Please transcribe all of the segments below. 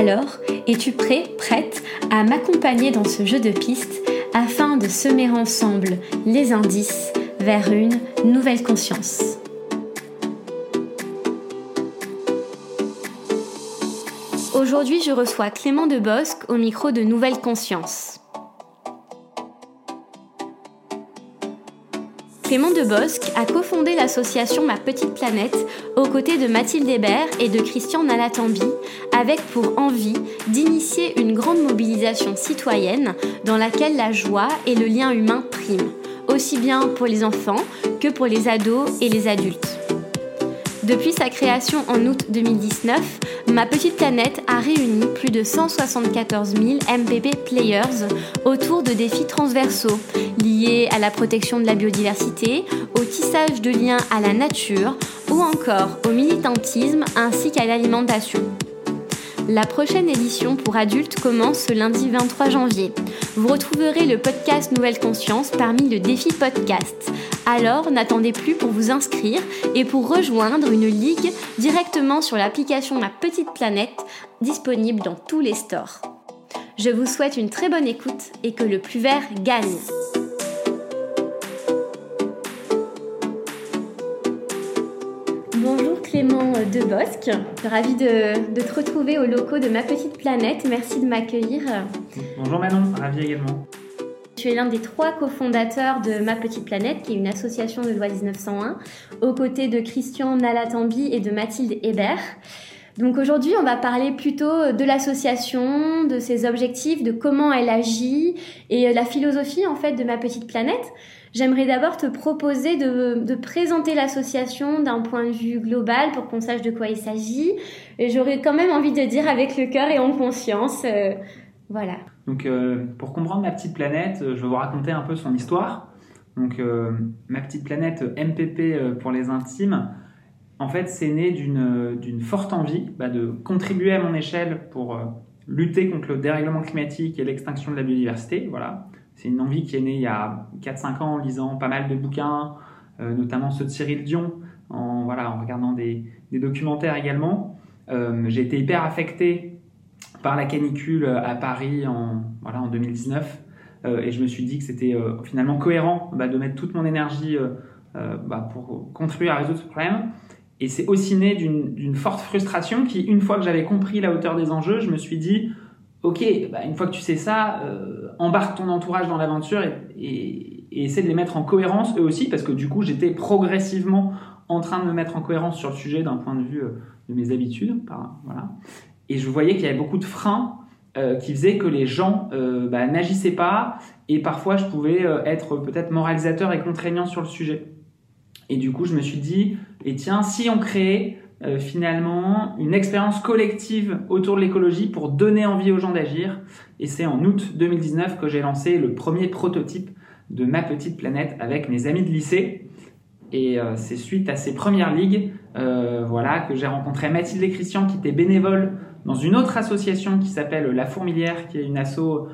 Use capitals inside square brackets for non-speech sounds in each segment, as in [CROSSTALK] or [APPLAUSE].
Alors, es-tu prêt, prête à m'accompagner dans ce jeu de pistes afin de semer ensemble les indices vers une nouvelle conscience? Aujourd'hui, je reçois Clément Debosc au micro de Nouvelle Conscience. Clément Debosc a cofondé l'association Ma Petite Planète aux côtés de Mathilde Hébert et de Christian Nalatambi, avec pour envie d'initier une grande mobilisation citoyenne dans laquelle la joie et le lien humain priment, aussi bien pour les enfants que pour les ados et les adultes. Depuis sa création en août 2019, Ma Petite Planète a réuni plus de 174 000 MPP Players autour de défis transversaux liés à la protection de la biodiversité, au tissage de liens à la nature ou encore au militantisme ainsi qu'à l'alimentation. La prochaine édition pour adultes commence ce lundi 23 janvier. Vous retrouverez le podcast Nouvelle Conscience parmi le défi podcast. Alors n'attendez plus pour vous inscrire et pour rejoindre une ligue directement sur l'application Ma Petite Planète disponible dans tous les stores. Je vous souhaite une très bonne écoute et que le plus vert gagne. Clément Ravi de, de te retrouver au locaux de Ma Petite Planète. Merci de m'accueillir. Bonjour Manon, ravi également. Tu es l'un des trois cofondateurs de Ma Petite Planète, qui est une association de loi 1901, aux côtés de Christian Nalatambi et de Mathilde Hébert. Donc aujourd'hui, on va parler plutôt de l'association, de ses objectifs, de comment elle agit et la philosophie en fait de Ma Petite Planète. J'aimerais d'abord te proposer de, présenter l'association d'un point de vue global pour qu'on sache de quoi il s'agit. Et j'aurais quand même envie de dire avec le cœur et en conscience. Euh, voilà. Donc, euh, pour comprendre ma petite planète, euh, je vais vous raconter un peu son histoire. Donc, ma petite planète MPP pour les intimes, en fait, c'est né d'une forte envie bah, de contribuer à mon échelle pour lutter contre le dérèglement climatique et l'extinction de la biodiversité. Voilà. C'est une envie qui est née il y a 4-5 ans en lisant pas mal de bouquins, euh, notamment ceux de Cyril Dion, en, voilà, en regardant des, documentaires également. Euh, j'ai été hyper affecté par la canicule à Paris en, voilà, en 2019 euh, et je me suis dit que c'était finalement cohérent bah, de mettre toute mon énergie bah, pour contribuer à résoudre ce problème. Et c'est aussi né d'une forte frustration qui, une fois que j'avais compris la hauteur des enjeux, je me suis dit, ok, bah, une fois que tu sais ça, euh, embarque ton entourage dans l'aventure et, essaie de les mettre en cohérence eux aussi, parce que du coup, j'étais progressivement en train de me mettre en cohérence sur le sujet d'un point de vue euh, de mes habitudes. voilà. Et je voyais qu'il y avait beaucoup de freins euh, qui faisaient que les gens bah, n'agissaient pas, et parfois je pouvais être peut-être moralisateur et contraignant sur le sujet. Et du coup, je me suis dit, et tiens, si on créait euh, finalement une expérience collective autour de l'écologie pour donner envie aux gens d'agir. Et c'est en août 2019 que j'ai lancé le premier prototype de ma petite planète avec mes amis de lycée. Et euh, c'est suite à ces premières ligues euh, voilà, que j'ai rencontré Mathilde et Christian qui étaient bénévoles dans une autre association qui s'appelle La Fourmilière, qui est une asso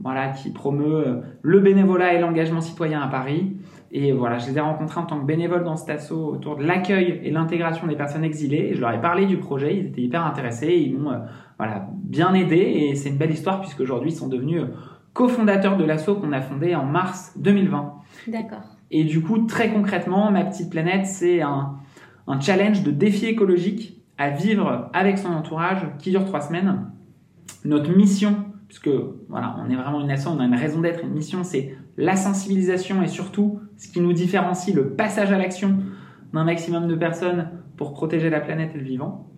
voilà, qui promeut le bénévolat et l'engagement citoyen à Paris. Et voilà, je les ai rencontrés en tant que bénévoles dans cet assaut autour de l'accueil et l'intégration des personnes exilées. Et je leur ai parlé du projet, ils étaient hyper intéressés, ils m'ont euh, voilà, bien aidé. Et c'est une belle histoire puisque aujourd'hui ils sont devenus euh, cofondateurs de l'assaut qu'on a fondé en mars 2020. D'accord. Et du coup, très concrètement, ma petite planète, c'est un, un challenge de défi écologique à vivre avec son entourage qui dure trois semaines. Notre mission, puisque voilà, on est vraiment une nation, on a une raison d'être, une mission, c'est la sensibilisation et surtout ce qui nous différencie, le passage à l'action d'un maximum de personnes pour protéger la planète et le vivant.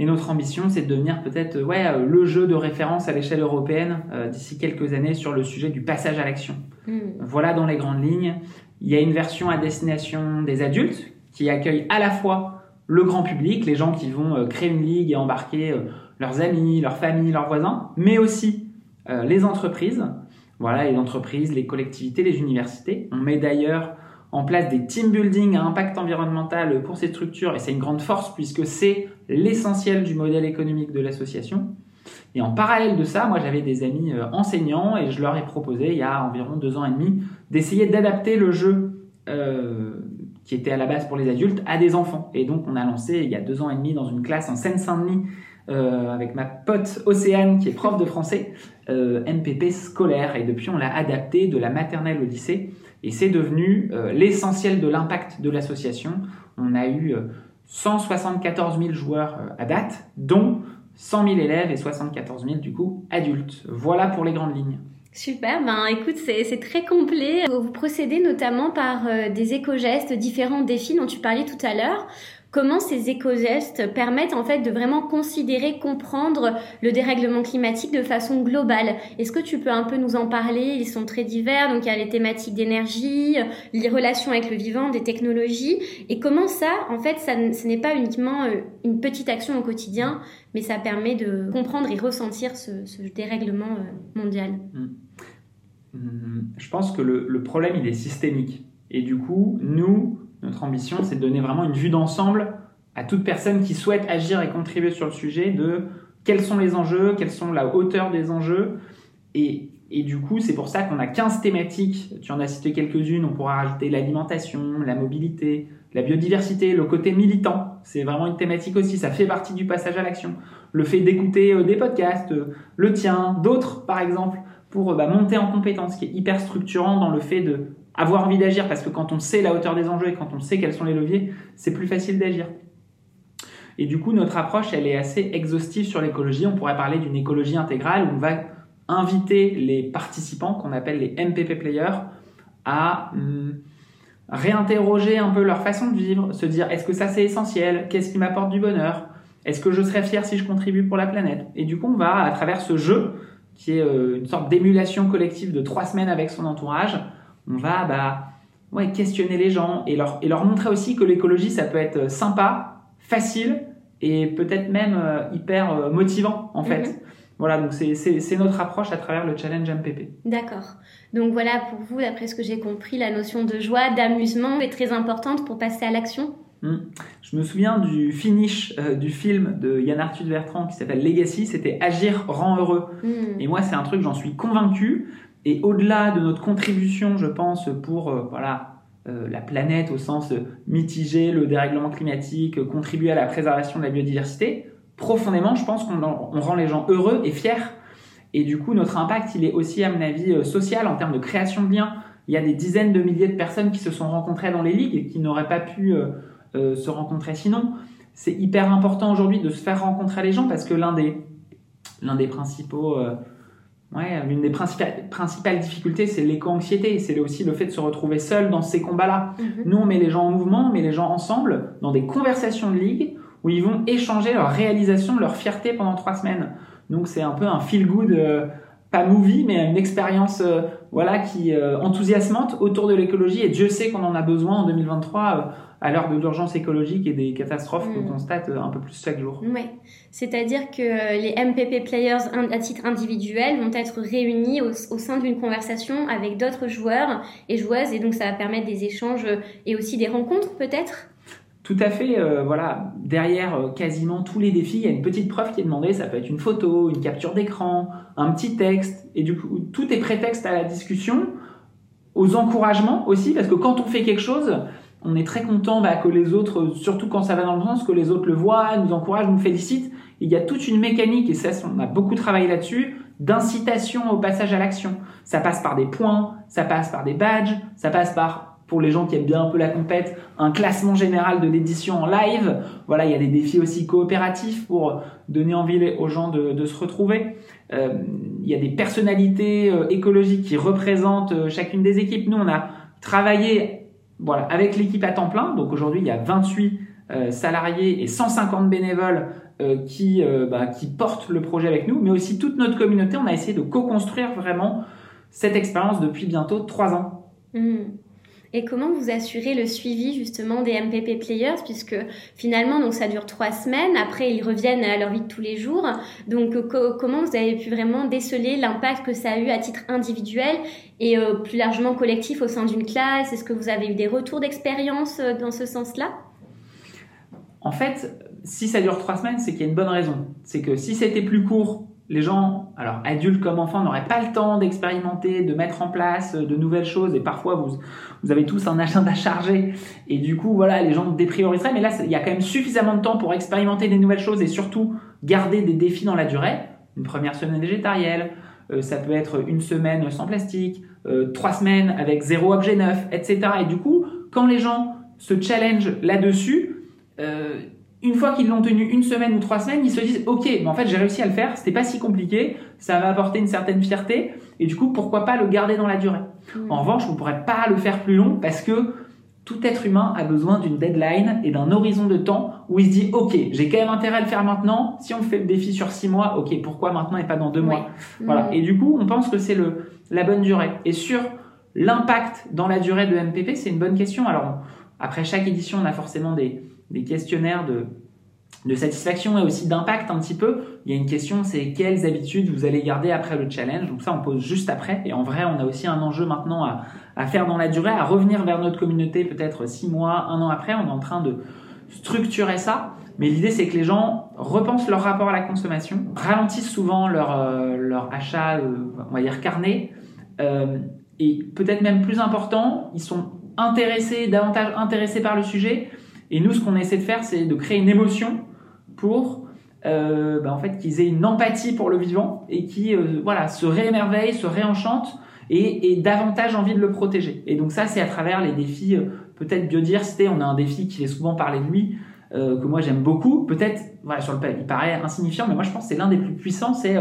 Et notre ambition, c'est de devenir peut-être ouais, euh, le jeu de référence à l'échelle européenne euh, d'ici quelques années sur le sujet du passage à l'action. Hmm. Voilà dans les grandes lignes. Il y a une version à destination des adultes qui accueille à la fois le grand public, les gens qui vont euh, créer une ligue et embarquer leurs amis, leurs familles, leurs voisins, mais aussi les entreprises, voilà, les entreprises, les collectivités, les universités. On met d'ailleurs en place des team building à impact environnemental pour ces structures et c'est une grande force puisque c'est l'essentiel du modèle économique de l'association. Et en parallèle de ça, moi j'avais des amis euh, enseignants et je leur ai proposé il y a environ deux ans et demi d'essayer d'adapter le jeu euh, qui était à la base pour les adultes à des enfants. Et donc on a lancé il y a deux ans et demi dans une classe en Seine-Saint-Denis euh, avec ma pote Océane qui est prof de français, MPP scolaire. Et depuis on l'a adapté de la maternelle au lycée. Et c'est devenu l'essentiel de l'impact de l'association. On a eu 174 000 joueurs à date, dont 100 000 élèves et 74 000 du coup adultes. Voilà pour les grandes lignes. Super, ben écoute, c'est très complet. Vous procédez notamment par euh, des éco-gestes, différents défis dont tu parlais tout à l'heure. Comment ces éco-gestes permettent en fait de vraiment considérer, comprendre le dérèglement climatique de façon globale? Est-ce que tu peux un peu nous en parler? Ils sont très divers, donc il y a les thématiques d'énergie, les relations avec le vivant, des technologies, et comment ça, en fait, ça, ce n'est pas uniquement euh, une petite action au quotidien, mais ça permet de comprendre et ressentir ce, dérèglement euh, mondial? Mmh. Mmh. Je pense que le, le problème, il est systémique. Et du coup, nous, notre ambition, c'est de donner vraiment une vue d'ensemble à toute personne qui souhaite agir et contribuer sur le sujet de quels sont les enjeux, quelles sont la hauteur des enjeux. Et, et du coup, c'est pour ça qu'on a 15 thématiques. Tu en as cité quelques-unes. On pourra rajouter l'alimentation, la mobilité, la biodiversité, le côté militant. C'est vraiment une thématique aussi. Ça fait partie du passage à l'action. Le fait d'écouter euh, des podcasts, euh, le tien, d'autres par exemple, pour bah, monter en compétence, qui est hyper structurant dans le fait de avoir envie d'agir parce que quand on sait la hauteur des enjeux et quand on sait quels sont les leviers, c'est plus facile d'agir. Et du coup, notre approche, elle est assez exhaustive sur l'écologie. On pourrait parler d'une écologie intégrale où on va inviter les participants, qu'on appelle les MPP players, à hum, réinterroger un peu leur façon de vivre, se dire est-ce que ça c'est essentiel? Qu'est-ce qui m'apporte du bonheur? Est-ce que je serais fier si je contribue pour la planète? Et du coup, on va, à travers ce jeu, qui est euh, une sorte d'émulation collective de trois semaines avec son entourage, on va bah, ouais, questionner les gens et leur, et leur montrer aussi que l'écologie, ça peut être sympa, facile et peut-être même euh, hyper euh, motivant en fait. Mhm. Voilà, donc c'est notre approche à travers le challenge MPP. D'accord. Donc voilà, pour vous, d'après ce que j'ai compris, la notion de joie, d'amusement est très importante pour passer à l'action hmm. Je me souviens du finish euh, du film de Yann Arthus Bertrand qui s'appelle Legacy, c'était Agir rend heureux. Hmm. Et moi, c'est un truc, j'en suis convaincu. Et au-delà de notre contribution, je pense, pour euh, voilà, euh, la planète au sens mitiger le dérèglement climatique, contribuer à la préservation de la biodiversité, profondément, je pense qu'on rend les gens heureux et fiers. Et du coup, notre impact, il est aussi, à mon avis, euh, social en termes de création de liens. Il y a des dizaines de milliers de personnes qui se sont rencontrées dans les ligues et qui n'auraient pas pu se rencontrer sinon. C'est hyper important aujourd'hui de se faire rencontrer les gens parce que l'un des, l'un des principaux Ouais, l'une des principales, principales difficultés, c'est l'éco-anxiété. C'est aussi le fait de se retrouver seul dans ces combats-là. Mhm. Nous, on met les gens en mouvement, on met les gens ensemble dans des conversations de ligue où ils vont échanger leur réalisation, leur fierté pendant trois semaines. Donc, c'est un peu un feel-good, euh, pas movie, mais une expérience euh, voilà, qui euh, enthousiasmante autour de l'écologie. Et Dieu sait qu'on en a besoin en 2023 à l'heure de l'urgence écologique et des catastrophes qu'on mm. constate euh, un peu plus chaque jour. Oui, c'est-à-dire que euh, les MPP players à titre individuel vont être réunis au, sein d'une conversation avec d'autres joueurs et joueuses et donc ça va permettre des échanges et aussi des rencontres peut-être? Tout à fait, euh, voilà, derrière quasiment tous les défis, il y a une petite preuve qui est demandée, ça peut être une photo, une capture d'écran, un petit texte, et du coup, tout est prétexte à la discussion, aux encouragements aussi, parce que quand on fait quelque chose, on est très content bah, que les autres, surtout quand ça va dans le sens, que les autres le voient, nous encouragent, nous félicitent. Il y a toute une mécanique, et ça, on a beaucoup travaillé là-dessus, d'incitation au passage à l'action. Ça passe par des points, ça passe par des badges, ça passe par, pour les gens qui aiment bien un peu la compète, un classement général de l'édition en live. Voilà, il y a des défis aussi coopératifs pour donner envie aux gens de, se retrouver. Euh, il y a des personnalités euh, écologiques qui représentent euh, chacune des équipes. Nous, on a travaillé voilà, avec l'équipe à temps plein, donc aujourd'hui il y a 28 euh, salariés et 150 bénévoles euh, qui, euh, bah, qui portent le projet avec nous, mais aussi toute notre communauté. On a essayé de co-construire vraiment cette expérience depuis bientôt trois ans. Mmh. Et comment vous assurez le suivi justement des MPP players puisque finalement donc ça dure trois semaines, après ils reviennent à leur vie de tous les jours. Donc comment vous avez pu vraiment déceler l'impact que ça a eu à titre individuel et euh, plus largement collectif au sein d'une classe? Est-ce que vous avez eu des retours d'expérience euh, dans ce sens-là? En fait, si ça dure trois semaines, c'est qu'il y a une bonne raison. C'est que si c'était plus court, les gens, alors adultes comme enfants, n'auraient pas le temps d'expérimenter, de mettre en place de nouvelles choses. Et parfois, vous, avez tous un agenda chargé. Et du coup, voilà, les gens déprioriseraient. Mais là, il y a quand même suffisamment de temps pour expérimenter des nouvelles choses et surtout garder des défis dans la durée. Une première semaine végétarienne, euh, ça peut être une semaine sans plastique, euh, trois semaines avec zéro objet neuf, etc. Et du coup, quand les gens se challenge là-dessus, euh, une fois qu'ils l'ont tenu une semaine ou trois semaines, ils se disent ok, mais en fait j'ai réussi à le faire, c'était pas si compliqué, ça m'a apporté une certaine fierté, et du coup pourquoi pas le garder dans la durée? Hmm. En revanche, on pourrait pas le faire plus long parce que tout être humain a besoin d'une deadline et d'un horizon de temps où il se dit ok, j'ai quand même intérêt à le faire maintenant. Si on fait le défi sur six mois, ok, pourquoi maintenant et pas dans deux mois? Voilà. Hmm. Et du coup, on pense que c'est le la bonne durée. Et sur l'impact dans la durée de MPP, c'est une bonne question. Alors après chaque édition, on a forcément des des questionnaires de, de satisfaction et aussi d'impact un petit peu. Il y a une question, c'est quelles habitudes vous allez garder après le challenge? Donc ça, on pose juste après. Et en vrai, on a aussi un enjeu maintenant à, à faire dans la durée, à revenir vers notre communauté peut-être six mois, un an après. On est en train de structurer ça. Mais l'idée, c'est que les gens repensent leur rapport à la consommation, ralentissent souvent leur, euh, leur achat, euh, on va dire carnet. Euh, et peut-être même plus important, ils sont intéressés, davantage intéressés par le sujet et nous, ce qu'on essaie de faire, c'est de créer une émotion pour euh, bah, en fait qu'ils aient une empathie pour le vivant et qui euh, voilà se réémerveillent, se réenchantent et, et, davantage envie de le protéger. Et donc ça, c'est à travers les défis euh, peut-être biodiversité. On a un défi qui est souvent parlé de lui euh, que moi j'aime beaucoup. Peut-être voilà sur le il paraît insignifiant, mais moi je pense que c'est l'un des plus puissants. C'est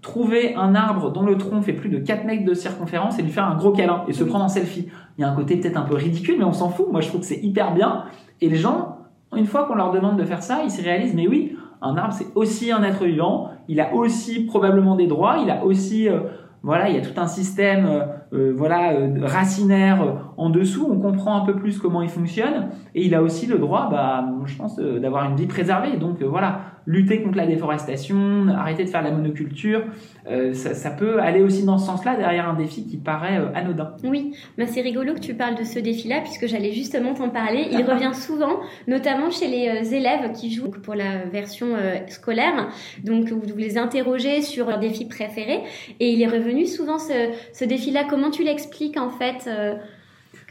trouver un arbre dont le tronc fait plus de 4 mètres de circonférence et lui faire un gros câlin et se prendre en selfie. Il y a un côté peut-être un peu ridicule, mais on s'en fout. Moi, je trouve que c'est hyper bien. Et les gens, une fois qu'on leur demande de faire ça, ils se réalisent, mais oui, un arbre, c'est aussi un être vivant. Il a aussi probablement des droits. Il a aussi, euh, voilà, il y a tout un système, euh, euh voilà, racinaire en dessous. On comprend un peu plus comment il fonctionne. Et il a aussi le droit, bah, je pense, d'avoir une vie préservée. Donc voilà, lutter contre la déforestation, arrêter de faire la monoculture, euh, ça, ça, peut aller aussi dans ce sens-là derrière un défi qui paraît euh, anodin. Oui, mais c'est rigolo que tu parles de ce défi-là puisque j'allais justement t'en parler. Il revient souvent, notamment chez les euh, élèves qui jouent pour la version scolaire. Donc vous, vous les interrogez sur leur défi préféré et il est revenu souvent ce, ce défi-là. Comment tu l'expliques en fait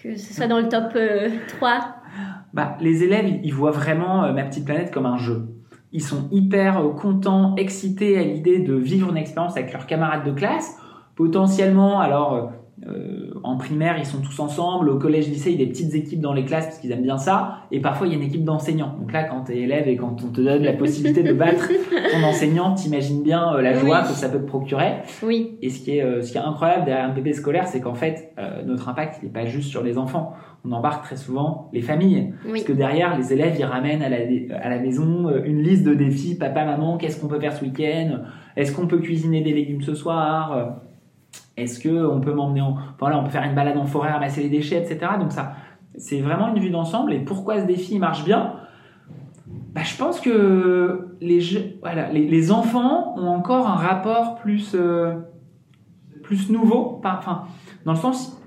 que ce soit dans le top 3 bah, les élèves, ils voient vraiment ma petite planète comme un jeu. Ils sont hyper euh, contents, excités à l'idée de vivre une expérience avec leurs camarades de classe. Potentiellement, alors euh, euh, en primaire, ils sont tous ensemble. Au collège, lycée, il y a des petites équipes dans les classes parce qu'ils aiment bien ça. Et parfois, il y a une équipe d'enseignants. Donc là, quand tu es élève et quand on te donne la possibilité de battre [LAUGHS] ton enseignant, t'imagines bien la joie que ça peut te procurer. Oui. Et ce qui est, ce qui est incroyable derrière un bébé scolaire, c'est qu'en fait, notre impact, il n'est pas juste sur les enfants on embarque très souvent les familles. Parce que derrière, les élèves, ils ramènent à la, à la maison euh, une liste de défis. Papa, maman, qu'est-ce qu'on peut faire ce week-end? Est-ce qu'on peut cuisiner des légumes ce soir? Est-ce que on peut m'emmener en... Voilà, on peut faire une balade en forêt, ramasser les déchets, etc. Donc ça, c'est vraiment une vue d'ensemble. Et pourquoi ce défi marche bien? Bah, je pense que les, voilà, les, les, enfants ont encore un rapport plus, euh, plus nouveau, enfin, dans le sens,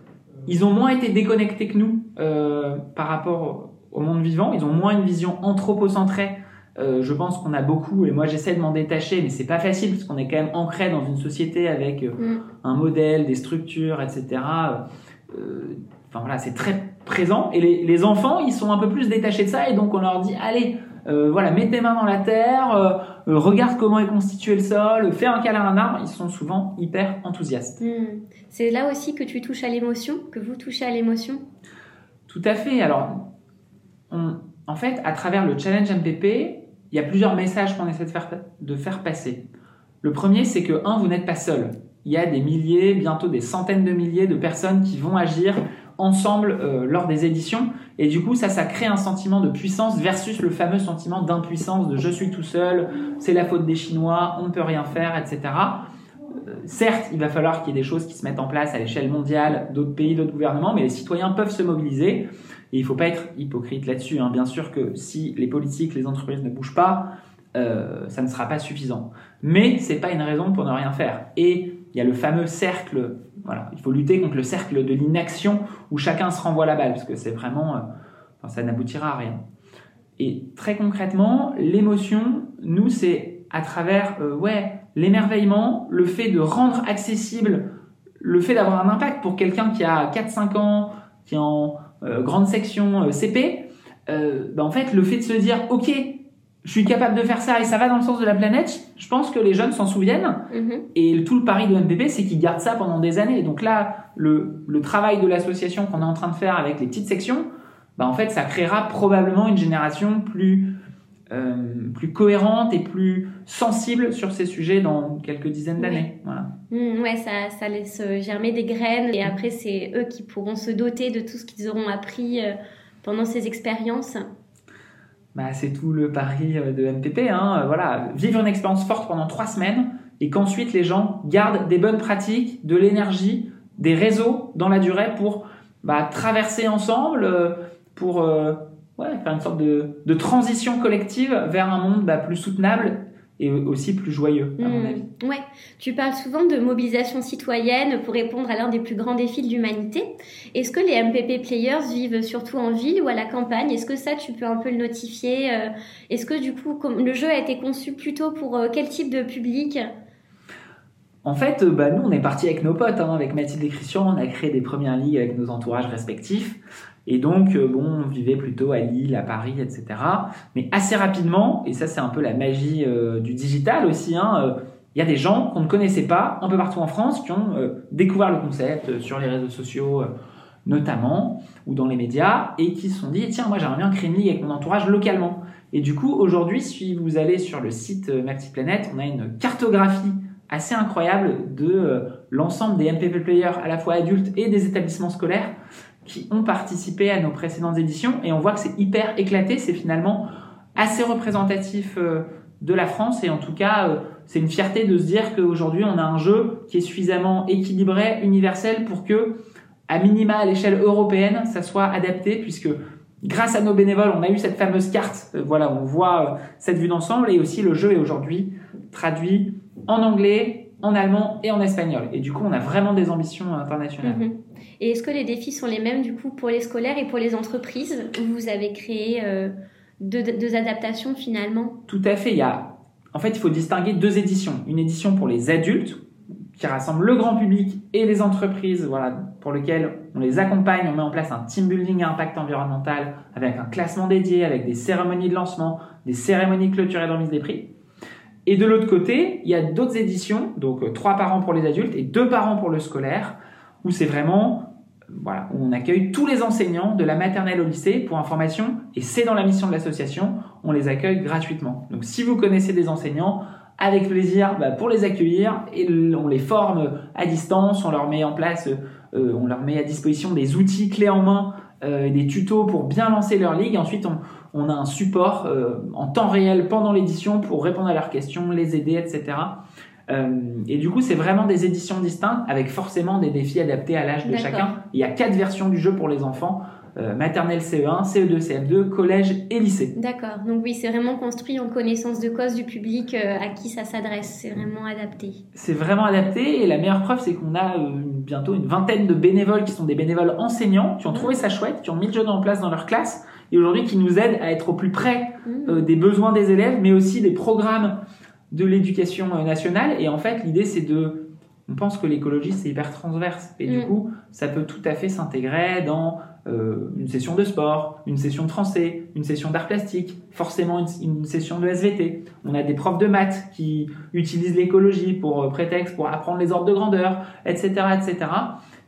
ils ont moins été déconnectés que nous euh, par rapport au monde vivant. Ils ont moins une vision anthropocentrée. Euh, je pense qu'on a beaucoup, et moi j'essaie de m'en détacher, mais c'est pas facile parce qu'on est quand même ancré dans une société avec euh, mm. un modèle, des structures, etc. Euh, enfin voilà, c'est très présent. Et les, les, enfants, ils sont un peu plus détachés de ça, et donc on leur dit allez, voilà, mets tes mains dans la terre, regarde comment est constitué le sol, fais un câlin à un arbre, ils sont souvent hyper enthousiastes. Hmm. C'est là aussi que tu touches à l'émotion, que vous touchez à l'émotion? Tout à fait. Alors, en fait, à travers le challenge MPP, il y a plusieurs messages qu'on essaie de faire, passer. Le premier, c'est que, un, vous n'êtes pas seul. Il y a des milliers, bientôt des centaines de milliers de personnes qui vont agir ensemble euh, lors des éditions. Et du coup, ça, ça crée un sentiment de puissance versus le fameux sentiment d'impuissance, de je suis tout seul, c'est la faute des Chinois, on ne peut rien faire, etc. certes, il va falloir qu'il y ait des choses qui se mettent en place à l'échelle mondiale, d'autres pays, d'autres gouvernements, mais les citoyens peuvent se mobiliser. Et il faut pas être hypocrite là-dessus. Hein. Bien sûr que si les politiques, les entreprises ne bougent pas, euh, ça ne sera pas suffisant. Mais c'est pas une raison pour ne rien faire. Et il y a le fameux cercle. Voilà, il faut lutter contre le cercle de l'inaction où chacun se renvoie la balle, parce que c'est vraiment, euh, ça n'aboutira à rien. Et très concrètement, l'émotion, nous, c'est à travers, euh, ouais, l'émerveillement, le fait de rendre accessible, le fait d'avoir un impact pour quelqu'un qui a 4-5 ans, qui en grande section euh, CP, euh, bah, en fait, le fait de se dire, ok, je suis capable de faire ça et ça va dans le sens de la planète, je pense que les jeunes s'en souviennent. Mhm. Et tout le pari de MPP, c'est qu'ils gardent ça pendant des années. Donc là, le, le travail de l'association qu'on est en train de faire avec les petites sections, bah en fait, ça créera probablement une génération plus euh, plus cohérente et plus sensible sur ces sujets dans quelques dizaines d'années. Voilà. Mmh, ouais, ça, ça laisse germer des graines et après c'est eux qui pourront se doter de tout ce qu'ils auront appris euh, pendant ces expériences. Bah, c'est tout le pari euh, de MPP. Hein. Voilà, vivre une expérience forte pendant trois semaines et qu'ensuite les gens gardent des bonnes pratiques, de l'énergie, des réseaux dans la durée pour bah, traverser ensemble, pour ouais, faire une sorte de, de, transition collective vers un monde bah, plus soutenable et aussi plus joyeux, à mon mmh, avis. Ouais, tu parles souvent de mobilisation citoyenne pour répondre à l'un des plus grands défis de l'humanité. Est-ce que les MPP players vivent surtout en ville ou à la campagne? Est-ce que ça, tu peux un peu le notifier euh, Est-ce que du coup, le jeu a été conçu plutôt pour euh, quel type de public? En fait, euh, bah, nous, on est parti avec nos potes, hein, avec Mathilde et Christian, on a créé des premières ligues avec nos entourages respectifs. Et donc, euh, bon, on vivait plutôt à Lille, à Paris, etc. Mais assez rapidement, et ça c'est un peu la magie euh, du digital aussi, hein, euh, il y a des gens qu'on ne connaissait pas un peu partout en France qui ont découvert le concept sur les réseaux sociaux notamment, ou dans les médias, et qui se sont dit, tiens, moi j'aimerais bien créer une ligue avec mon entourage localement. Et du coup, aujourd'hui, si vous allez sur le site Planète, on a une cartographie assez incroyable de l'ensemble des MPP players, à la fois adultes et des établissements scolaires, qui ont participé à nos précédentes éditions et on voit que c'est hyper éclaté, c'est finalement assez représentatif euh, de la France et en tout cas euh, c'est une fierté de se dire qu'aujourd'hui on a un jeu qui est suffisamment équilibré, universel pour que à minima à l'échelle européenne ça soit adapté puisque grâce à nos bénévoles on a eu cette fameuse carte, euh, voilà on voit cette vue d'ensemble et aussi le jeu est aujourd'hui traduit en anglais, en allemand et en espagnol et du coup on a vraiment des ambitions internationales. Mhm. Et est-ce que les défis sont les mêmes du coup pour les scolaires et pour les entreprises où vous avez créé euh, deux, adaptations finalement? Tout à fait. Il y a, en fait, il faut distinguer deux éditions. Une édition pour les adultes qui rassemble le grand public et les entreprises, voilà, pour lequel on les accompagne, on met en place un team building à impact environnemental avec un classement dédié, avec des cérémonies de lancement, des cérémonies et de remise des prix. Et de l'autre côté, il y a d'autres éditions, donc euh, trois par an pour les adultes et deux par an pour le scolaire, où c'est vraiment, on accueille tous les enseignants de la maternelle au lycée pour information, et c'est dans la mission de l'association, on les accueille gratuitement. Donc si vous connaissez des enseignants, avec plaisir bah, pour les accueillir, on les forme à distance, on leur met en place, euh, on leur met à disposition des outils clés en main, euh, des tutos pour bien lancer leur ligue. Ensuite, on, on a un support euh, en temps réel pendant l'édition pour répondre à leurs questions, les aider, etc. Euh, et du coup, c'est vraiment des éditions distinctes avec forcément des défis adaptés à l'âge de chacun. Il y a quatre versions du jeu pour les enfants. Euh, maternelle CE1, CE2, CM2, collège et lycée. D'accord. Donc oui, c'est vraiment construit en connaissance de cause du public euh, à qui ça s'adresse. C'est vraiment adapté. C'est vraiment adapté et la meilleure preuve, c'est qu'on a euh, bientôt une vingtaine de bénévoles qui sont des bénévoles enseignants, qui ont trouvé ça chouette, qui ont mis le jeu en place dans leur classe et aujourd'hui qui nous aident à être au plus près mmh. des besoins des élèves, mais aussi des programmes de l'éducation euh, nationale. Et en fait, l'idée, c'est de... On pense que l'écologie, c'est hyper transverse. Et du mm. coup, ça peut tout à fait s'intégrer dans euh, une session de sport, une session de français, une session d'art plastique, forcément une, session de SVT. On a des profs de maths qui utilisent l'écologie pour euh, prétexte, pour apprendre les ordres de grandeur, etc., etc.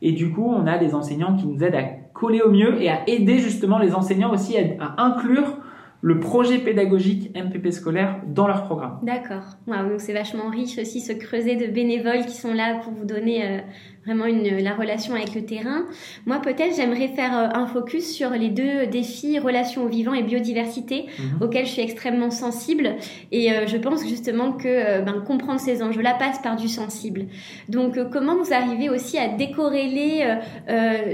Et du coup, on a des enseignants qui nous aident à coller au mieux et à aider justement les enseignants aussi à inclure le projet pédagogique MPP scolaire dans leur programme. D'accord. donc c'est vachement riche aussi ce creuset de bénévoles qui sont là pour vous donner euh, vraiment une, la relation avec le terrain. Moi, peut-être, j'aimerais faire un focus sur les deux défis relation au vivant et biodiversité mhm. auxquels je suis extrêmement sensible. Et je pense justement que ben, comprendre ces enjeux-là passe par du sensible. Donc, comment vous arrivez aussi à décorréler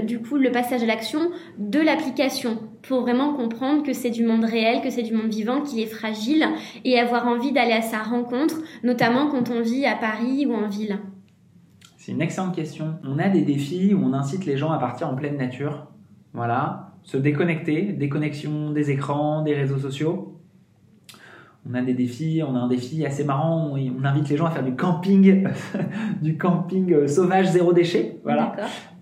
du coup le passage à l'action de l'application pour vraiment comprendre que c'est du monde réel, que c'est du monde vivant, qui est fragile et avoir envie d'aller à sa rencontre, notamment quand on vit à Paris ou en ville? C'est une excellente question. On a des défis où on incite les gens à partir en pleine nature. Voilà, se déconnecter, déconnexion des écrans, des réseaux sociaux. On a des défis, on a un défi assez marrant, on, on invite les gens à faire du camping, [LAUGHS] du camping euh, sauvage zéro déchet, voilà,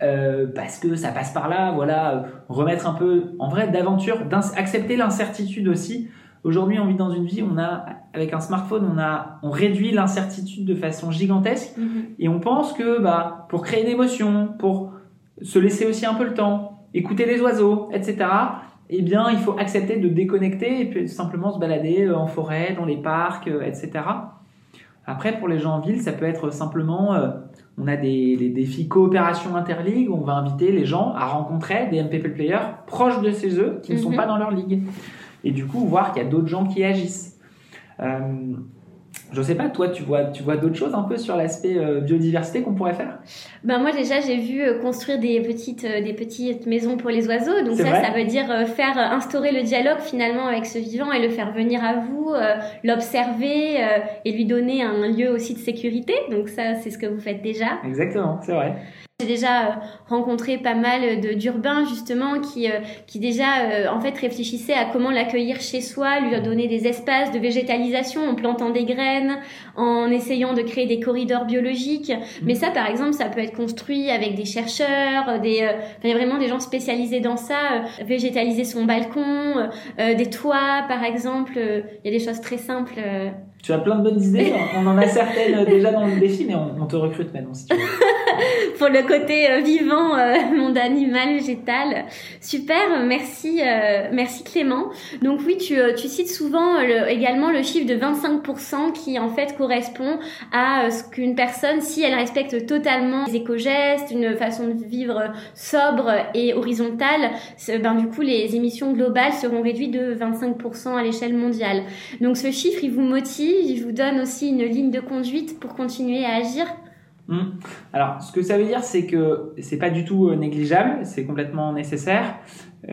euh, parce que ça passe par là, voilà, remettre un peu, en vrai, d'aventure, accepter l'incertitude aussi. Aujourd'hui, on vit dans une vie, on a, avec un smartphone, on a, on réduit l'incertitude de façon gigantesque, mhm. et on pense que, bah, pour créer une émotion, pour se laisser aussi un peu le temps, écouter les oiseaux, etc eh bien, il faut accepter de déconnecter et puis simplement se balader euh, en forêt, dans les parcs, euh, etc. Après, pour les gens en ville, ça peut être simplement, euh, on a des, défis coopération interligue, on va inviter les gens à rencontrer des MPP players proches de chez eux, qui ne sont mhm. pas dans leur ligue. Et du coup, voir qu'il y a d'autres gens qui agissent. Je sais pas, toi, tu vois, tu vois d'autres choses un peu sur l'aspect euh, biodiversité qu'on pourrait faire? Ben moi déjà, j'ai vu euh, construire des petites, euh, des petites maisons pour les oiseaux. Donc ça, ça veut dire faire instaurer le dialogue finalement avec ce vivant et le faire venir à vous, l'observer et lui donner un lieu aussi de sécurité. Donc ça, c'est ce que vous faites déjà. Exactement, c'est vrai. J'ai déjà euh, rencontré pas mal d'urbains justement qui euh, qui déjà euh, en fait réfléchissaient à comment l'accueillir chez soi, lui donner des espaces de végétalisation en plantant des graines, en essayant de créer des corridors biologiques. Mmh. Mais ça par exemple, ça peut être construit avec des chercheurs, des il y a vraiment des gens spécialisés dans ça, végétaliser son balcon, des toits par exemple, il y a des choses très simples tu as plein de bonnes idées. On en a certaines [LAUGHS] déjà dans le défi, mais on, te recrute maintenant si tu veux. [LAUGHS] Pour le côté euh, vivant, euh, [LAUGHS] monde animal, végétal. Super, merci, euh, merci Clément. Donc oui, tu, tu cites souvent également le chiffre de 25% qui en fait correspond à ce qu'une personne, si elle respecte totalement les éco-gestes, une façon de vivre sobre et horizontale, ben du coup les émissions globales seront réduites de 25% à l'échelle mondiale. Donc ce chiffre, il vous motive il vous donne aussi une ligne de conduite pour continuer à agir? Hmm. Alors, ce que ça veut dire, c'est que c'est pas du tout euh, négligeable, c'est complètement nécessaire,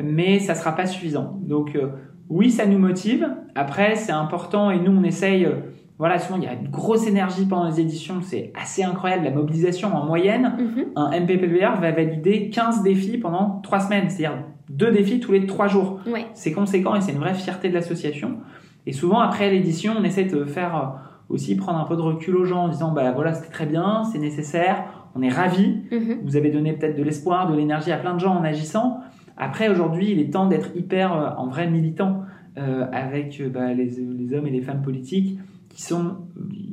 mais ça sera pas suffisant. Donc, euh, oui, ça nous motive. Après, c'est important et nous, on essaye. Euh, voilà, souvent il y a une grosse énergie pendant les éditions, c'est assez incroyable. La mobilisation en moyenne, mhm. un MPPBR va valider 15 défis pendant 3 semaines, c'est-à-dire deux défis tous les 3 jours. C'est conséquent et c'est une vraie fierté de l'association. Et souvent, après l'édition, on essaie de faire aussi prendre un peu de recul aux gens en disant, bah voilà, c'était très bien, c'est nécessaire, on est ravis, mhm. vous avez donné peut-être de l'espoir, de l'énergie à plein de gens en agissant. Après, aujourd'hui, il est temps d'être hyper, euh, en vrai militant, euh, avec bah, les, les, hommes et les femmes politiques qui sont,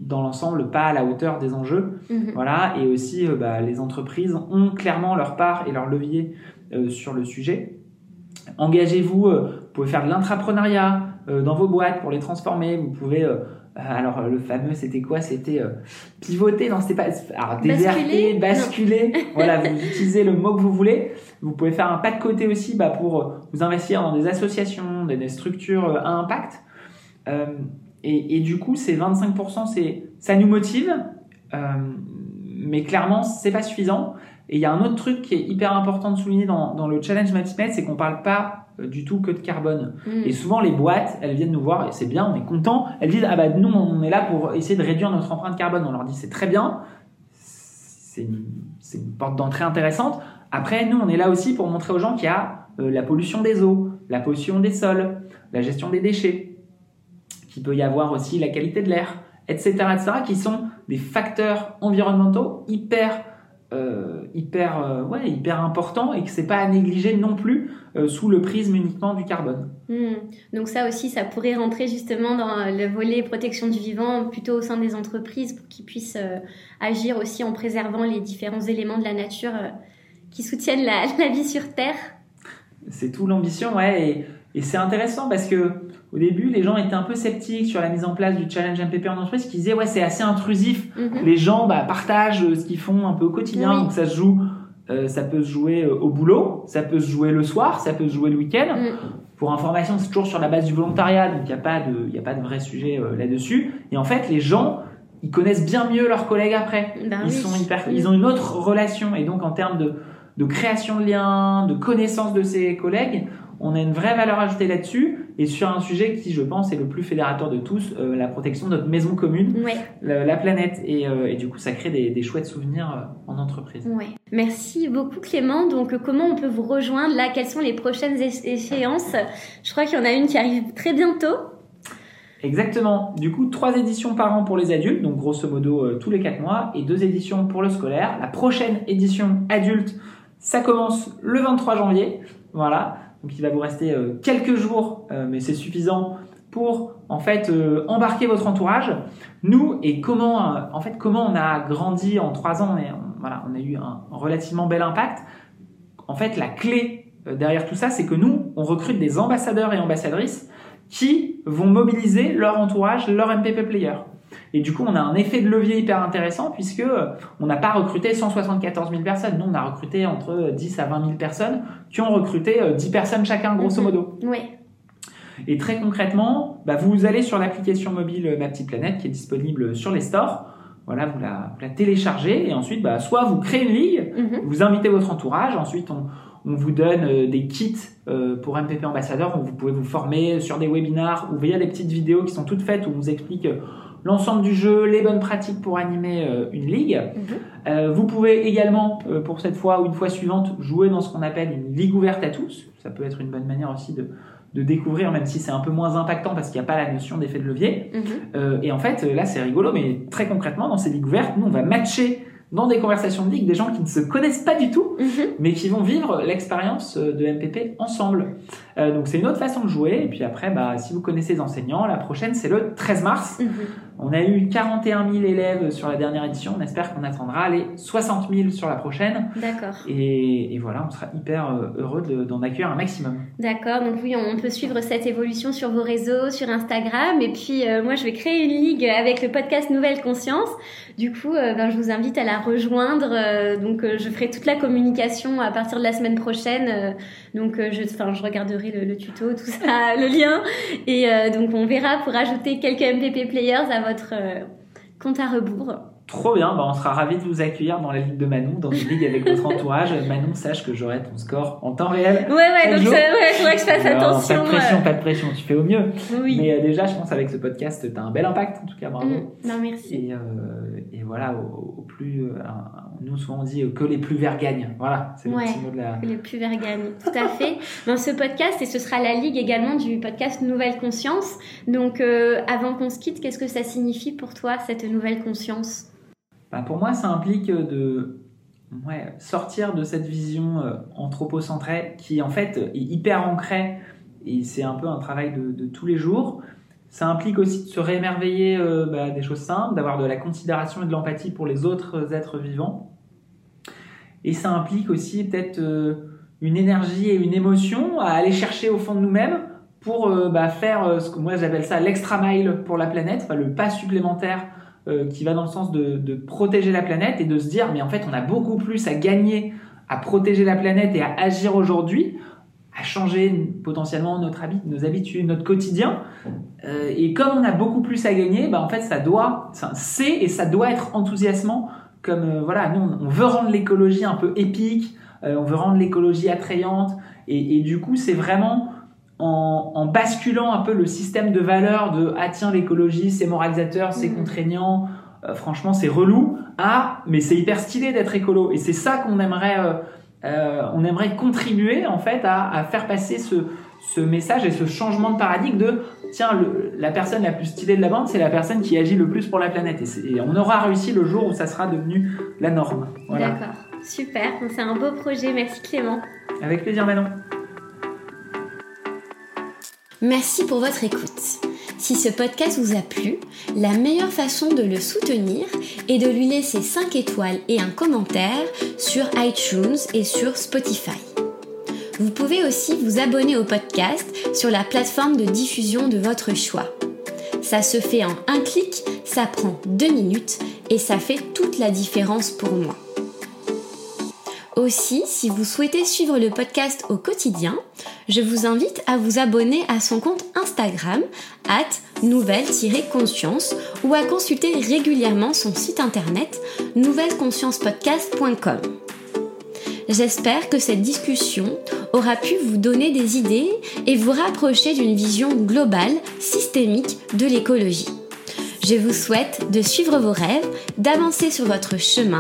dans l'ensemble, pas à la hauteur des enjeux. Mhm. Voilà, et aussi, bah, les entreprises ont clairement leur part et leur levier sur le sujet. Engagez-vous, vous pouvez faire de l'intrapreneuriat, euh, dans vos boîtes pour les transformer. Vous pouvez euh, alors le fameux c'était quoi? C'était euh, pivoter, non c'était pas alors déserter, basculer. [LAUGHS] voilà, vous utilisez le mot que vous voulez. Vous pouvez faire un pas de côté aussi bah, pour vous investir dans des associations, des, structures à impact. Et, et, du coup, ces 25%, c'est ça nous motive, mais clairement c'est pas suffisant. Et il y a un autre truc qui est hyper important de souligner dans, dans le challenge Matismet, c'est qu'on parle pas euh, du tout que de carbone. Mm. Et souvent, les boîtes, elles viennent nous voir et c'est bien, on est content. Elles disent, ah bah nous, on est là pour essayer de réduire notre empreinte carbone. On leur dit, c'est très bien, c'est une, une, porte d'entrée intéressante. Après, nous, on est là aussi pour montrer aux gens qu'il y a euh, la pollution des eaux, la pollution des sols, la gestion des déchets, qu'il peut y avoir aussi la qualité de l'air, etc., etc., qui sont des facteurs environnementaux hyper euh, hyper, euh, ouais, hyper important et que c'est pas à négliger non plus euh, sous le prisme uniquement du carbone. Hmm. Donc ça aussi, ça pourrait rentrer justement dans le volet protection du vivant, plutôt au sein des entreprises, pour qu'ils puissent agir aussi en préservant les différents éléments de la nature qui soutiennent la, [LAUGHS] la, vie sur Terre. C'est tout l'ambition, ouais. Et, Et c'est intéressant parce que au début, les gens étaient un peu sceptiques sur la mise en place du challenge MPP en entreprise, qui disaient ouais c'est assez intrusif. Mhm. Les gens bah, partagent euh, ce qu'ils font un peu au quotidien, Oui. donc ça se joue. euh, ça peut se jouer euh, au boulot, ça peut se jouer le soir, ça peut se jouer le week-end. Mm. Pour information, c'est toujours sur la base du volontariat, donc il n'y a pas de, il a pas de vrai sujet euh, là-dessus. Et en fait, les gens, ils connaissent bien mieux leurs collègues après. Ben ils oui. sont hyper, Mm. ils ont une autre relation, et donc en termes de, de création de liens, de connaissance de ses collègues, on a une vraie valeur ajoutée là-dessus. Et sur un sujet qui, je pense, est le plus fédérateur de tous, euh, la protection de notre maison commune, Ouais, la, la planète. Et, euh, et du coup, ça crée des, des chouettes souvenirs euh, en entreprise. ouais. Merci beaucoup Clément. Donc comment on peut vous rejoindre là? Quelles sont les prochaines échéances? Je crois qu'il y en a une qui arrive très bientôt. Exactement. Du coup, trois éditions par an pour les adultes, donc grosso modo tous les quatre mois, et deux éditions pour le scolaire. La prochaine édition adulte, ça commence le 23 janvier. Voilà. Donc il va vous rester euh, quelques jours, euh, mais c'est suffisant pour en fait euh, embarquer votre entourage. Nous et comment en fait comment on a grandi en trois ans, et on, voilà, on a eu un relativement bel impact. En fait, la clé derrière tout ça, c'est que nous, on recrute des ambassadeurs et ambassadrices qui vont mobiliser leur entourage, leur MPP player. Et du coup, on a un effet de levier hyper intéressant puisque euh, on n'a pas recruté 174 000 personnes. Nous, on a recruté entre 10 à 20 000 personnes qui ont recruté euh, 10 personnes chacun, grosso Mhm. modo. Ouais. Et très concrètement, bah, vous allez sur l'application mobile euh, Ma Petite Planète qui est disponible sur les stores. Voilà, vous la, vous la téléchargez et ensuite, bah, soit vous créez une ligue, Mhm. vous invitez votre entourage, ensuite on, on vous donne euh, des kits euh, pour MPP ambassadeur où vous pouvez vous former sur des webinars ou via des petites vidéos qui sont toutes faites où on vous explique euh, l'ensemble du jeu, les bonnes pratiques pour animer euh, une ligue. Mhm. Euh, vous pouvez également, euh, pour cette fois ou une fois suivante, jouer dans ce qu'on appelle une ligue ouverte à tous. Ça peut être une bonne manière aussi de, de découvrir, même si c'est un peu moins impactant parce qu'il n'y a pas la notion d'effet de levier. Mhm. Euh, et en fait, là, c'est rigolo, mais très concrètement, dans ces ligues ouvertes, nous, on va matcher dans des conversations de ligue des gens qui ne se connaissent pas du tout, Mhm. mais qui vont vivre l'expérience de MPP ensemble. Euh, donc, c'est une autre façon de jouer. Et puis après, bah, si vous connaissez les enseignants, la prochaine, c'est le 13 mars. Mhm. On a eu 41 000 élèves sur la dernière édition. On espère qu'on atteindra les 60 000 sur la prochaine. D'accord. Et, et voilà, on sera hyper euh, heureux de- d'en accueillir un maximum. D'accord, donc oui, on peut suivre cette évolution sur vos réseaux, sur Instagram. Et puis, euh, moi, je vais créer une ligue avec le podcast Nouvelle Conscience. Du coup, euh, ben, je vous invite à la rejoindre. Donc, je ferai toute la communication à partir de la semaine prochaine. Donc, je, je regarderai le, le tuto, tout ça, [LAUGHS] le lien. Et euh, donc, on verra pour ajouter quelques MPP players à votre euh, compte à rebours. Trop bien, bah, on sera ravis de vous accueillir dans la ligue de Manon, dans une ligue avec votre [LAUGHS] entourage. Manon, sache que j'aurai ton score en temps réel. Ouais, ouais, donc ouais, faudrait que je fasse attention. Pas de pression, pas de pression, tu fais au mieux. euh, oui. Mais euh, déjà, je pense avec ce podcast, tu as un bel impact, en tout cas, bravo. Mm. Non, merci. Et, euh, et voilà, au, au plus, euh, un- nous souvent on dit euh, que les plus verts gagnent. Voilà, c'est Ouais. le petit mot de la. Le plus vert gagne, tout à fait. Dans ce podcast, et ce sera la ligue également du podcast Nouvelle Conscience. Donc, euh, avant qu'on se quitte, qu'est-ce que ça signifie pour toi, cette nouvelle conscience? Bah, pour moi, ça implique euh, de ouais, sortir de cette vision anthropocentrée qui en fait est hyper ancrée et c'est un peu un travail de, de tous les jours. Ça implique aussi de se réémerveiller euh, bah, des choses simples, d'avoir de la considération et de l'empathie pour les autres êtres vivants. Et ça implique aussi peut-être euh, une énergie et une émotion à aller chercher au fond de nous-mêmes pour euh, bah, faire ce que moi j'appelle ça l'extra mile pour la planète, le pas supplémentaire qui va dans le sens de protéger la planète et de se dire mais en fait on a beaucoup plus à gagner à protéger la planète et à agir aujourd'hui, à changer potentiellement notre habit, nos habitudes, notre quotidien. Euh, et comme on a beaucoup plus à gagner, bah en fait ça doit, c'est et ça doit être enthousiasmant. Comme euh, voilà, nous on, veut rendre l'écologie un peu épique, euh, on veut rendre l'écologie attrayante, et, et du coup c'est vraiment en, en basculant un peu le système de valeurs de ah tiens l'écologie c'est moralisateur, c'est Mhm. contraignant, franchement c'est relou, ah mais c'est hyper stylé d'être écolo, et c'est ça qu'on aimerait on aimerait contribuer en fait à, à faire passer ce, ce message et ce changement de paradigme de tiens le- la personne la plus stylée de la bande c'est la personne qui agit le plus pour la planète et, on aura réussi le jour où ça sera devenu la norme voilà D'accord, super. C'est un beau projet. Merci Clément. avec plaisir Manon Merci pour votre écoute. Si ce podcast vous a plu, la meilleure façon de le soutenir est de lui laisser 5 étoiles et un commentaire sur iTunes et sur Spotify. Vous pouvez aussi vous abonner au podcast sur la plateforme de diffusion de votre choix. Ça se fait en un clic, ça prend deux minutes et ça fait toute la différence pour moi. Aussi, si vous souhaitez suivre le podcast au quotidien, je vous invite à vous abonner à son compte Instagram, at nouvelle-conscience, ou à consulter régulièrement son site internet nouvelleconsciencepodcast.com. J'espère que cette discussion aura pu vous donner des idées et vous rapprocher d'une vision globale, systémique de l'écologie. Je vous souhaite de suivre vos rêves, d'avancer sur votre chemin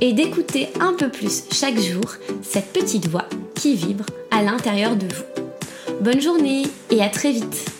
et d'écouter un peu plus chaque jour cette petite voix qui vibre à l'intérieur de vous. Bonne journée et à très vite